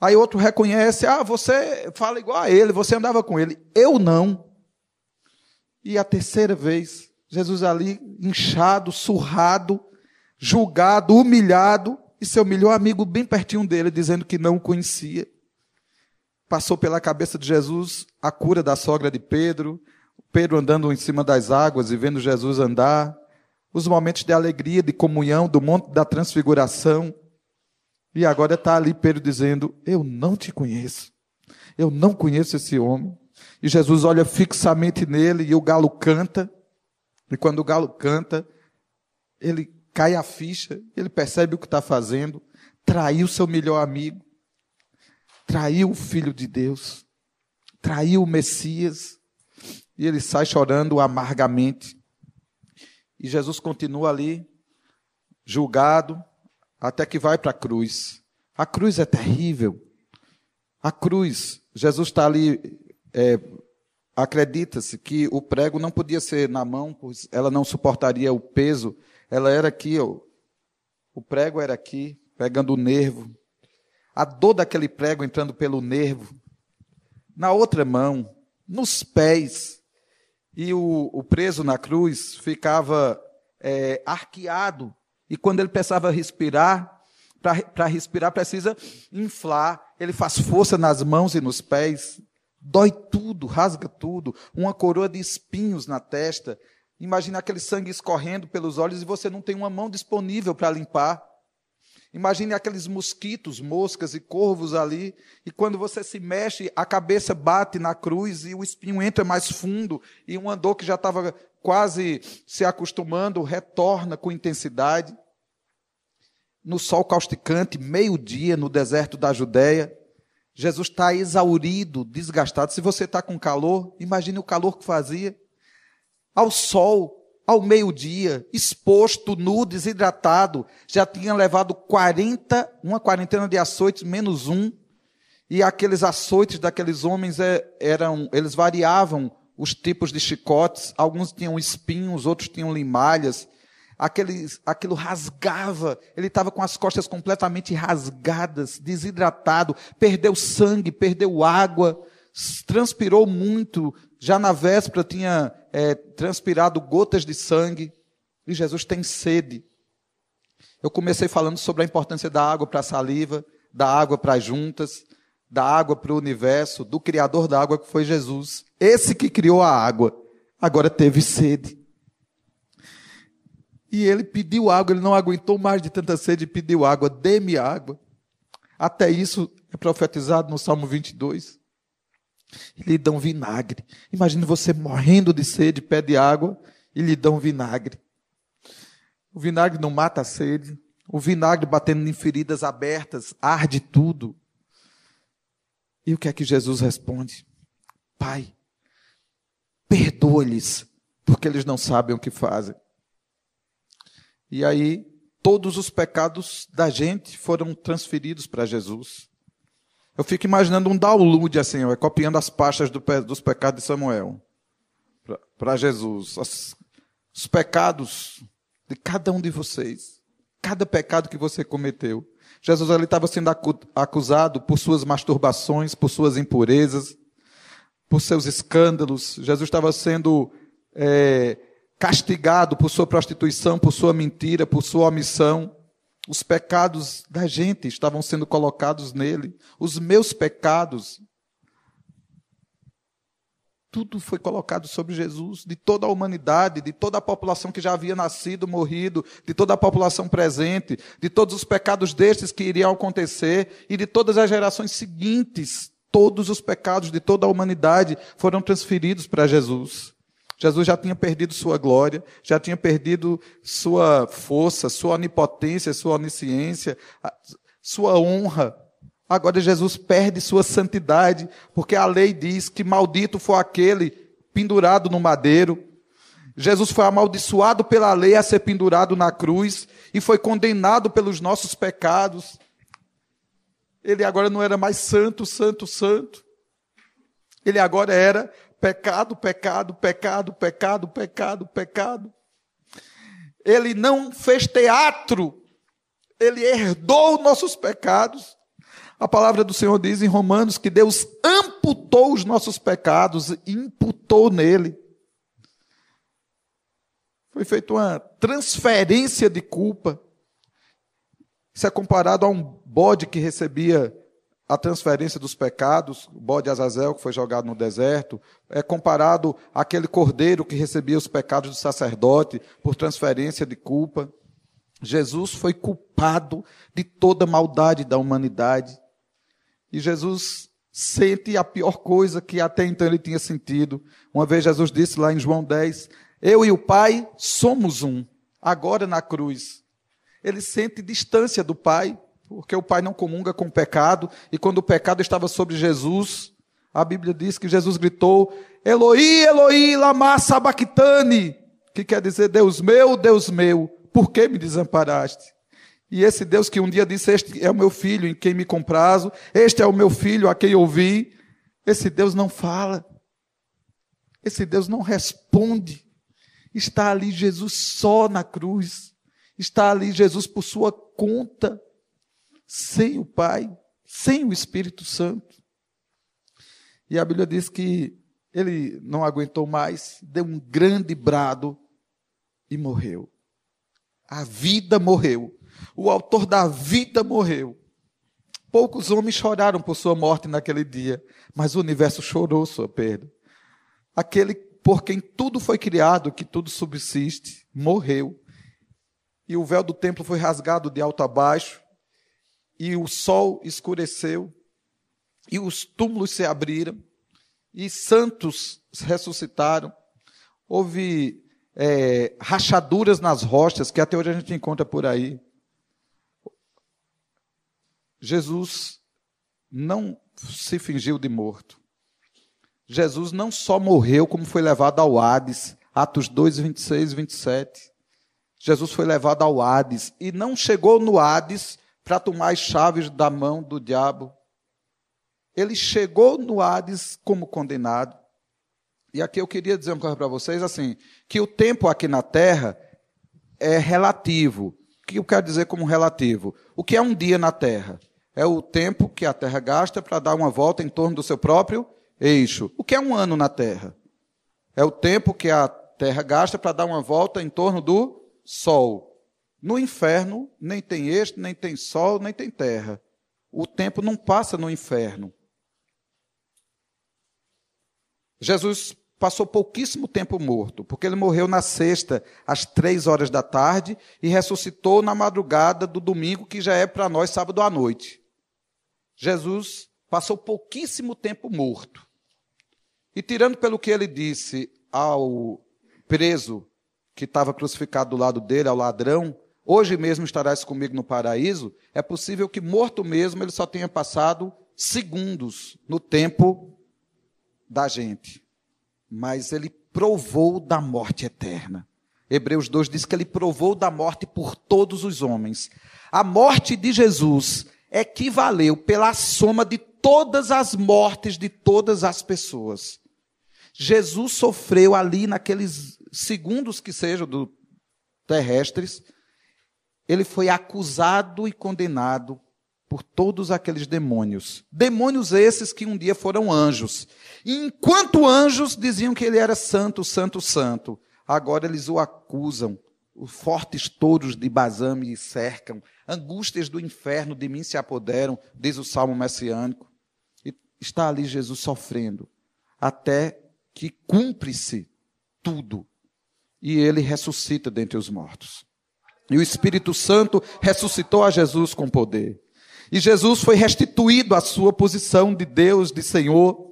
Aí outro reconhece: Ah, você fala igual a ele, você andava com ele. Eu não. E a terceira vez, Jesus ali inchado, surrado, julgado, humilhado, e seu melhor amigo bem pertinho dele, dizendo que não o conhecia. Passou pela cabeça de Jesus a cura da sogra de Pedro, Pedro andando em cima das águas e vendo Jesus andar, os momentos de alegria, de comunhão, do monte da transfiguração. E agora está ali Pedro dizendo: Eu não te conheço. Eu não conheço esse homem. E Jesus olha fixamente nele e o galo canta. E quando o galo canta, ele cai a ficha, ele percebe o que está fazendo, traiu seu melhor amigo, traiu o Filho de Deus, traiu o Messias, e ele sai chorando amargamente. E Jesus continua ali, julgado, até que vai para a cruz. A cruz é terrível. A cruz, Jesus está ali, é, acredita-se que o prego não podia ser na mão, pois ela não suportaria o peso ela era aqui, ó. o prego era aqui, pegando o nervo. A dor daquele prego entrando pelo nervo. Na outra mão, nos pés. E o, o preso na cruz ficava é, arqueado. E quando ele precisava respirar, para respirar precisa inflar. Ele faz força nas mãos e nos pés. Dói tudo, rasga tudo. Uma coroa de espinhos na testa. Imagina aquele sangue escorrendo pelos olhos e você não tem uma mão disponível para limpar. Imagine aqueles mosquitos, moscas e corvos ali, e quando você se mexe, a cabeça bate na cruz e o espinho entra mais fundo, e um andor que já estava quase se acostumando retorna com intensidade. No sol causticante, meio-dia, no deserto da Judéia, Jesus está exaurido, desgastado. Se você está com calor, imagine o calor que fazia. Ao sol, ao meio-dia, exposto, nu, desidratado, já tinha levado 40, uma quarentena de açoites, menos um, e aqueles açoites daqueles homens é, eram, eles variavam os tipos de chicotes, alguns tinham espinhos, outros tinham limalhas, aqueles, aquilo rasgava, ele estava com as costas completamente rasgadas, desidratado, perdeu sangue, perdeu água, transpirou muito, já na véspera tinha é, transpirado gotas de sangue, e Jesus tem sede. Eu comecei falando sobre a importância da água para a saliva, da água para as juntas, da água para o universo, do Criador da água que foi Jesus. Esse que criou a água, agora teve sede. E ele pediu água, ele não aguentou mais de tanta sede e pediu água, dê-me água. Até isso é profetizado no Salmo 22 e lhe dão vinagre. Imagine você morrendo de sede, pede água e lhe dão vinagre. O vinagre não mata a sede. O vinagre batendo em feridas abertas, arde tudo. E o que é que Jesus responde? Pai, perdoa-lhes, porque eles não sabem o que fazem. E aí, todos os pecados da gente foram transferidos para Jesus. Eu fico imaginando um download assim, ó, copiando as pastas do, dos pecados de Samuel para Jesus. As, os pecados de cada um de vocês. Cada pecado que você cometeu. Jesus ali estava sendo acusado por suas masturbações, por suas impurezas, por seus escândalos. Jesus estava sendo é, castigado por sua prostituição, por sua mentira, por sua omissão. Os pecados da gente estavam sendo colocados nele. Os meus pecados. Tudo foi colocado sobre Jesus, de toda a humanidade, de toda a população que já havia nascido, morrido, de toda a população presente, de todos os pecados destes que iriam acontecer e de todas as gerações seguintes. Todos os pecados de toda a humanidade foram transferidos para Jesus. Jesus já tinha perdido sua glória, já tinha perdido sua força, sua onipotência, sua onisciência, sua honra. Agora Jesus perde sua santidade, porque a lei diz que maldito foi aquele pendurado no madeiro. Jesus foi amaldiçoado pela lei a ser pendurado na cruz e foi condenado pelos nossos pecados. Ele agora não era mais santo, santo, santo. Ele agora era Pecado, pecado, pecado, pecado, pecado, pecado. Ele não fez teatro, ele herdou nossos pecados. A palavra do Senhor diz em Romanos que Deus amputou os nossos pecados e imputou nele. Foi feita uma transferência de culpa. Isso é comparado a um bode que recebia a transferência dos pecados, o bode Azazel que foi jogado no deserto, é comparado àquele cordeiro que recebia os pecados do sacerdote por transferência de culpa. Jesus foi culpado de toda maldade da humanidade. E Jesus sente a pior coisa que até então ele tinha sentido. Uma vez Jesus disse lá em João 10: Eu e o Pai somos um, agora na cruz. Ele sente distância do Pai, porque o pai não comunga com o pecado, e quando o pecado estava sobre Jesus, a Bíblia diz que Jesus gritou: Eloi, Eloi, lama sabachthani, que quer dizer Deus meu, Deus meu, por que me desamparaste? E esse Deus que um dia disse: Este é o meu filho em quem me comprazo, este é o meu filho a quem ouvi, esse Deus não fala, esse Deus não responde. Está ali Jesus só na cruz, está ali Jesus por sua conta sem o Pai, sem o Espírito Santo. E a Bíblia diz que ele não aguentou mais, deu um grande brado e morreu. A vida morreu. O autor da vida morreu. Poucos homens choraram por sua morte naquele dia, mas o universo chorou sua perda. Aquele por quem tudo foi criado, que tudo subsiste, morreu. E o véu do templo foi rasgado de alto a baixo, e o sol escureceu, e os túmulos se abriram, e santos ressuscitaram. Houve é, rachaduras nas rochas, que até hoje a gente encontra por aí. Jesus não se fingiu de morto. Jesus não só morreu, como foi levado ao Hades, Atos 2, 26 e 27. Jesus foi levado ao Hades e não chegou no Hades para tomar as chaves da mão do diabo. Ele chegou no Hades como condenado. E aqui eu queria dizer uma coisa para vocês, assim, que o tempo aqui na Terra é relativo. O que eu quero dizer como relativo? O que é um dia na Terra? É o tempo que a Terra gasta para dar uma volta em torno do seu próprio eixo. O que é um ano na Terra? É o tempo que a Terra gasta para dar uma volta em torno do Sol. No inferno, nem tem este, nem tem sol, nem tem terra. O tempo não passa no inferno. Jesus passou pouquíssimo tempo morto, porque ele morreu na sexta, às três horas da tarde, e ressuscitou na madrugada do domingo, que já é para nós sábado à noite. Jesus passou pouquíssimo tempo morto. E tirando pelo que ele disse ao preso que estava crucificado do lado dele, ao ladrão, hoje mesmo estarás comigo no paraíso, é possível que morto mesmo ele só tenha passado segundos no tempo da gente. Mas ele provou da morte eterna. Hebreus 2 diz que ele provou da morte por todos os homens. A morte de Jesus equivaleu pela soma de todas as mortes de todas as pessoas. Jesus sofreu ali naqueles segundos que sejam do terrestres, ele foi acusado e condenado por todos aqueles demônios. Demônios esses que um dia foram anjos. E enquanto anjos diziam que ele era santo, santo, santo, agora eles o acusam. Os fortes touros de Bazã me cercam, angústias do inferno de mim se apoderam, diz o salmo messiânico. E está ali Jesus sofrendo, até que cumpre-se tudo. E ele ressuscita dentre os mortos. E o Espírito Santo ressuscitou a Jesus com poder. E Jesus foi restituído à sua posição de Deus, de Senhor.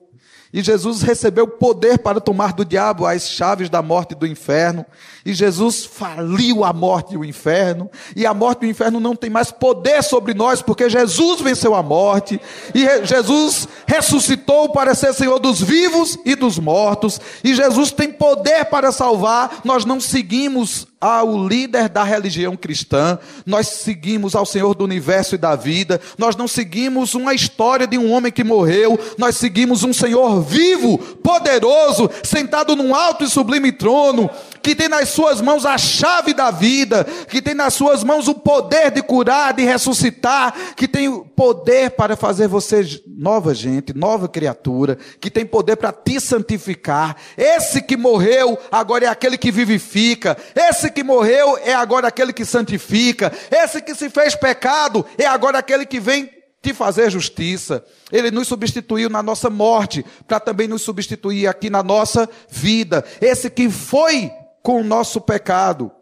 E Jesus recebeu poder para tomar do diabo as chaves da morte e do inferno. E Jesus faliu a morte e o inferno. E a morte e o inferno não tem mais poder sobre nós, porque Jesus venceu a morte. E Jesus ressuscitou para ser Senhor dos vivos e dos mortos. E Jesus tem poder para salvar. Nós não seguimos ao líder da religião cristã, nós seguimos ao Senhor do universo e da vida, nós não seguimos uma história de um homem que morreu, nós seguimos um Senhor vivo, poderoso, sentado num alto e sublime trono, que tem nas suas mãos a chave da vida, que tem nas suas mãos o poder de curar, de ressuscitar, que tem o poder para fazer você nova gente, nova criatura, que tem poder para te santificar. Esse que morreu agora é aquele que vivifica. Esse que morreu é agora aquele que santifica. Esse que se fez pecado é agora aquele que vem te fazer justiça. Ele nos substituiu na nossa morte, para também nos substituir aqui na nossa vida. Esse que foi com o nosso pecado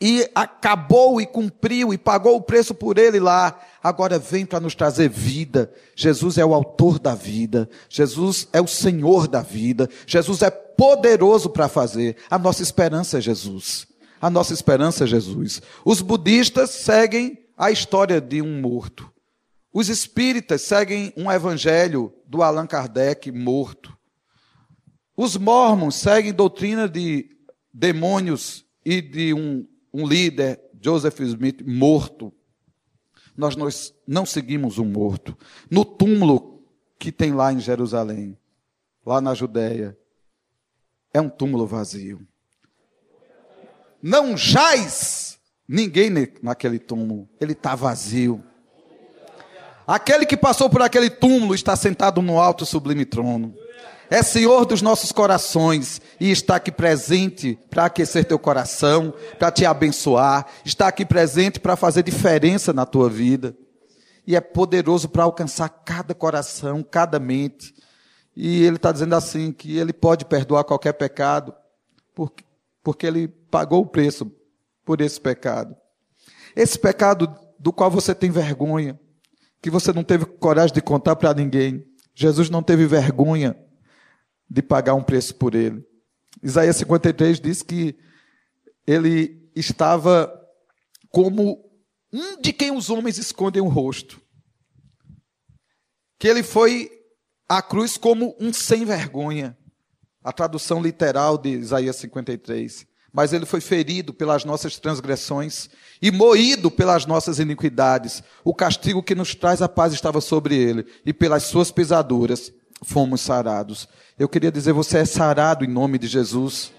e acabou e cumpriu e pagou o preço por ele lá, agora vem para nos trazer vida. Jesus é o autor da vida, Jesus é o Senhor da vida, Jesus é poderoso para fazer. A nossa esperança é Jesus. A nossa esperança é Jesus. Os budistas seguem a história de um morto. Os espíritas seguem um evangelho do Allan Kardec morto. Os mormons seguem doutrina de demônios e de um, um líder, Joseph Smith, morto. Nós, nós não seguimos um morto. No túmulo que tem lá em Jerusalém, lá na Judéia, é um túmulo vazio. Não jaz ninguém naquele túmulo, ele está vazio. Aquele que passou por aquele túmulo está sentado no alto sublime trono. É Senhor dos nossos corações e está aqui presente para aquecer teu coração, para te abençoar, está aqui presente para fazer diferença na tua vida. E é poderoso para alcançar cada coração, cada mente. E ele está dizendo assim: que ele pode perdoar qualquer pecado, porque, porque ele pagou o preço por esse pecado. Esse pecado do qual você tem vergonha, que você não teve coragem de contar para ninguém. Jesus não teve vergonha de pagar um preço por ele. Isaías 53 diz que ele estava como um de quem os homens escondem o rosto. Que ele foi à cruz como um sem vergonha. A tradução literal de Isaías 53 mas ele foi ferido pelas nossas transgressões e moído pelas nossas iniquidades. O castigo que nos traz a paz estava sobre ele, e pelas suas pisaduras fomos sarados. Eu queria dizer, você é sarado em nome de Jesus.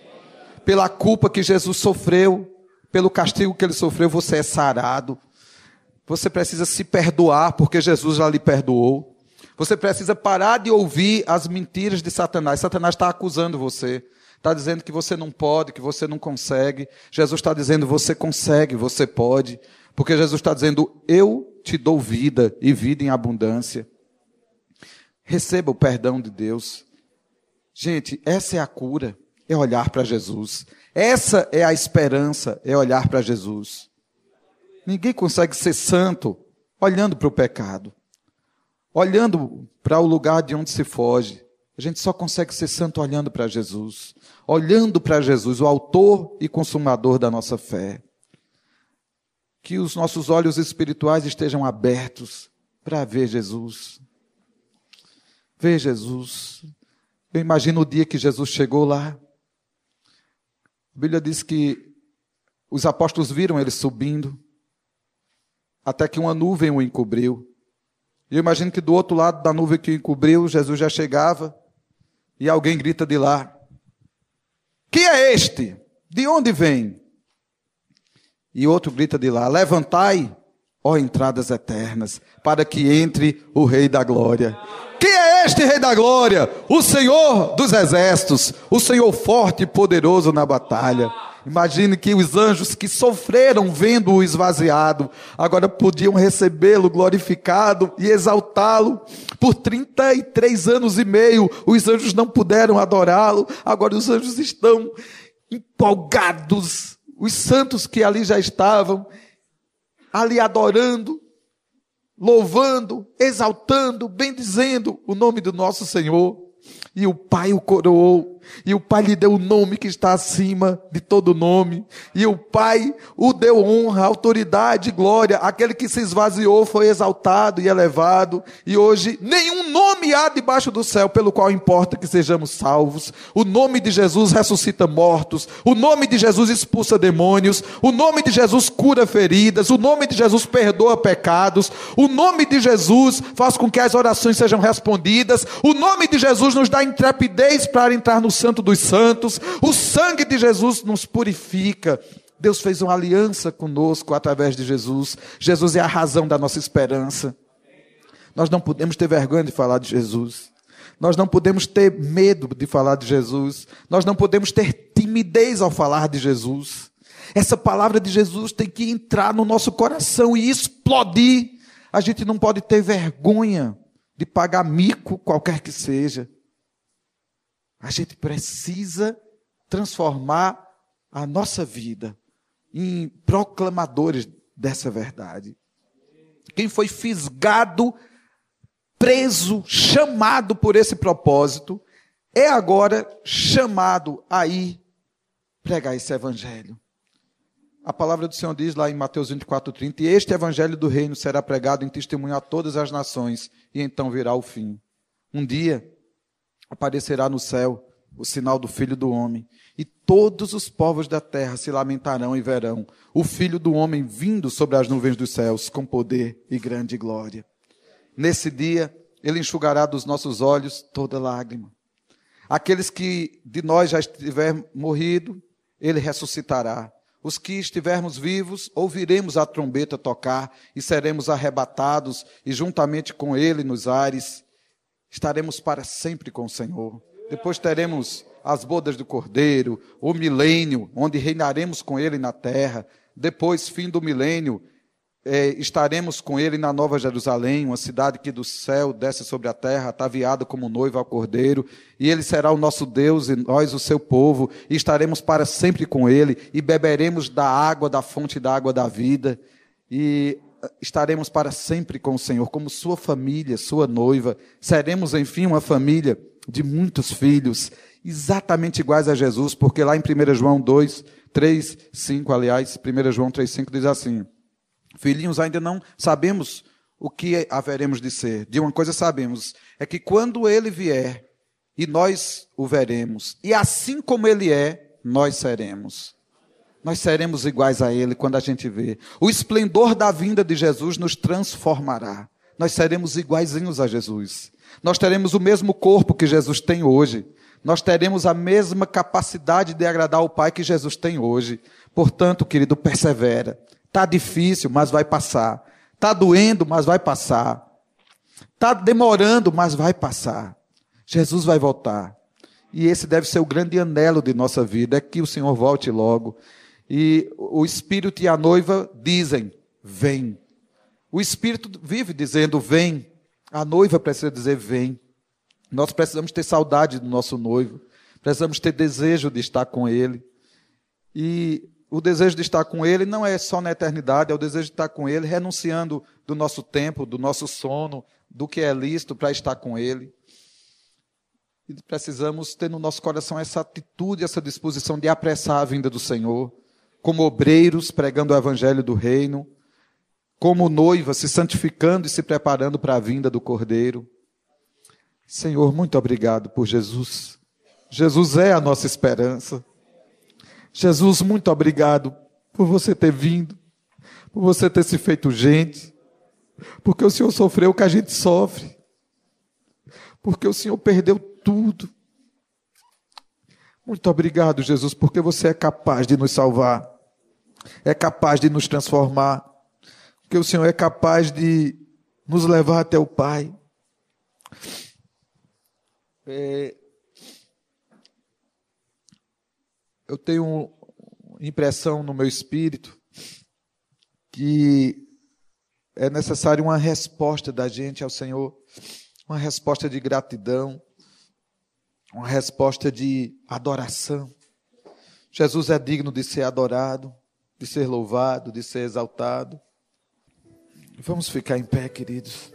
Pela culpa que Jesus sofreu, pelo castigo que ele sofreu, você é sarado. Você precisa se perdoar, porque Jesus já lhe perdoou. Você precisa parar de ouvir as mentiras de Satanás. Satanás está acusando você está dizendo que você não pode, que você não consegue. Jesus está dizendo você consegue, você pode. Porque Jesus está dizendo eu te dou vida e vida em abundância. Receba o perdão de Deus. Gente, essa é a cura, é olhar para Jesus. Essa é a esperança, é olhar para Jesus. Ninguém consegue ser santo olhando para o pecado, olhando para o lugar de onde se foge. A gente só consegue ser santo olhando para Jesus olhando para Jesus, o autor e consumador da nossa fé. Que os nossos olhos espirituais estejam abertos para ver Jesus. Ver Jesus. Eu imagino o dia que Jesus chegou lá. A Bíblia diz que os apóstolos viram ele subindo, até que uma nuvem o encobriu. Eu imagino que do outro lado da nuvem que o encobriu, Jesus já chegava e alguém grita de lá: que é este? De onde vem? E outro grita de lá: Levantai, ó entradas eternas, para que entre o Rei da Glória. Quem é este Rei da Glória? O Senhor dos Exércitos, o Senhor forte e poderoso na batalha. Imagine que os anjos que sofreram vendo-o esvaziado, agora podiam recebê-lo glorificado e exaltá-lo. Por 33 anos e meio, os anjos não puderam adorá-lo, agora os anjos estão empolgados. Os santos que ali já estavam, ali adorando, louvando, exaltando, bendizendo o nome do nosso Senhor. E o Pai o coroou. E o Pai lhe deu o nome que está acima de todo nome. E o Pai o deu honra, autoridade, glória. Aquele que se esvaziou foi exaltado e elevado. E hoje nenhum nome há debaixo do céu pelo qual importa que sejamos salvos. O nome de Jesus ressuscita mortos. O nome de Jesus expulsa demônios. O nome de Jesus cura feridas. O nome de Jesus perdoa pecados. O nome de Jesus faz com que as orações sejam respondidas. O nome de Jesus nos dá intrepidez para entrar no Santo dos Santos. O sangue de Jesus nos purifica. Deus fez uma aliança conosco através de Jesus. Jesus é a razão da nossa esperança. Nós não podemos ter vergonha de falar de Jesus. Nós não podemos ter medo de falar de Jesus. Nós não podemos ter timidez ao falar de Jesus. Essa palavra de Jesus tem que entrar no nosso coração e explodir. A gente não pode ter vergonha de pagar mico, qualquer que seja. A gente precisa transformar a nossa vida em proclamadores dessa verdade. Quem foi fisgado preso, chamado por esse propósito, é agora chamado a ir pregar esse evangelho. A palavra do Senhor diz lá em Mateus 24, 30: E este evangelho do reino será pregado em testemunho a todas as nações, e então virá o fim. Um dia aparecerá no céu o sinal do Filho do Homem, e todos os povos da terra se lamentarão e verão o Filho do Homem vindo sobre as nuvens dos céus com poder e grande glória. Nesse dia, Ele enxugará dos nossos olhos toda lágrima. Aqueles que de nós já estiver morrido, Ele ressuscitará. Os que estivermos vivos, ouviremos a trombeta tocar e seremos arrebatados, e juntamente com Ele nos ares, estaremos para sempre com o Senhor. Depois teremos as bodas do Cordeiro, o milênio, onde reinaremos com Ele na terra. Depois, fim do milênio, é, estaremos com ele na Nova Jerusalém, uma cidade que do céu desce sobre a terra, ataviada como noiva ao cordeiro, e ele será o nosso Deus e nós o seu povo, e estaremos para sempre com ele, e beberemos da água da fonte da água da vida, e ah, estaremos para sempre com o Senhor, como sua família, sua noiva. Seremos, enfim, uma família de muitos filhos, exatamente iguais a Jesus, porque lá em 1 João 2, 3, 5, aliás, 1 João 3, 5 diz assim. Filhinhos, ainda não sabemos o que haveremos de ser. De uma coisa sabemos, é que quando ele vier, e nós o veremos, e assim como ele é, nós seremos. Nós seremos iguais a ele quando a gente vê. O esplendor da vinda de Jesus nos transformará. Nós seremos iguaizinhos a Jesus. Nós teremos o mesmo corpo que Jesus tem hoje. Nós teremos a mesma capacidade de agradar o Pai que Jesus tem hoje. Portanto, querido, persevera. Tá difícil, mas vai passar. Tá doendo, mas vai passar. Tá demorando, mas vai passar. Jesus vai voltar. E esse deve ser o grande anelo de nossa vida, é que o Senhor volte logo. E o Espírito e a noiva dizem: Vem. O Espírito vive dizendo: Vem. A noiva precisa dizer: Vem. Nós precisamos ter saudade do nosso noivo. Precisamos ter desejo de estar com ele. E o desejo de estar com Ele não é só na eternidade, é o desejo de estar com Ele, renunciando do nosso tempo, do nosso sono, do que é lícito para estar com Ele. E precisamos ter no nosso coração essa atitude, essa disposição de apressar a vinda do Senhor, como obreiros pregando o Evangelho do Reino, como noiva se santificando e se preparando para a vinda do Cordeiro. Senhor, muito obrigado por Jesus. Jesus é a nossa esperança. Jesus, muito obrigado por você ter vindo, por você ter se feito gente, porque o Senhor sofreu o que a gente sofre, porque o Senhor perdeu tudo. Muito obrigado, Jesus, porque você é capaz de nos salvar, é capaz de nos transformar, porque o Senhor é capaz de nos levar até o Pai. É, eu tenho impressão no meu espírito que é necessário uma resposta da gente ao Senhor, uma resposta de gratidão, uma resposta de adoração. Jesus é digno de ser adorado, de ser louvado, de ser exaltado. Vamos ficar em pé, queridos.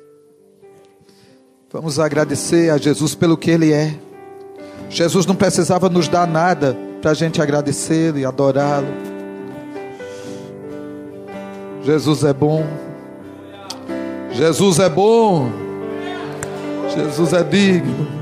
Vamos agradecer a Jesus pelo que Ele é. Jesus não precisava nos dar nada para a gente agradecê-lo e adorá-lo. Jesus é bom. Jesus é bom. Jesus é digno.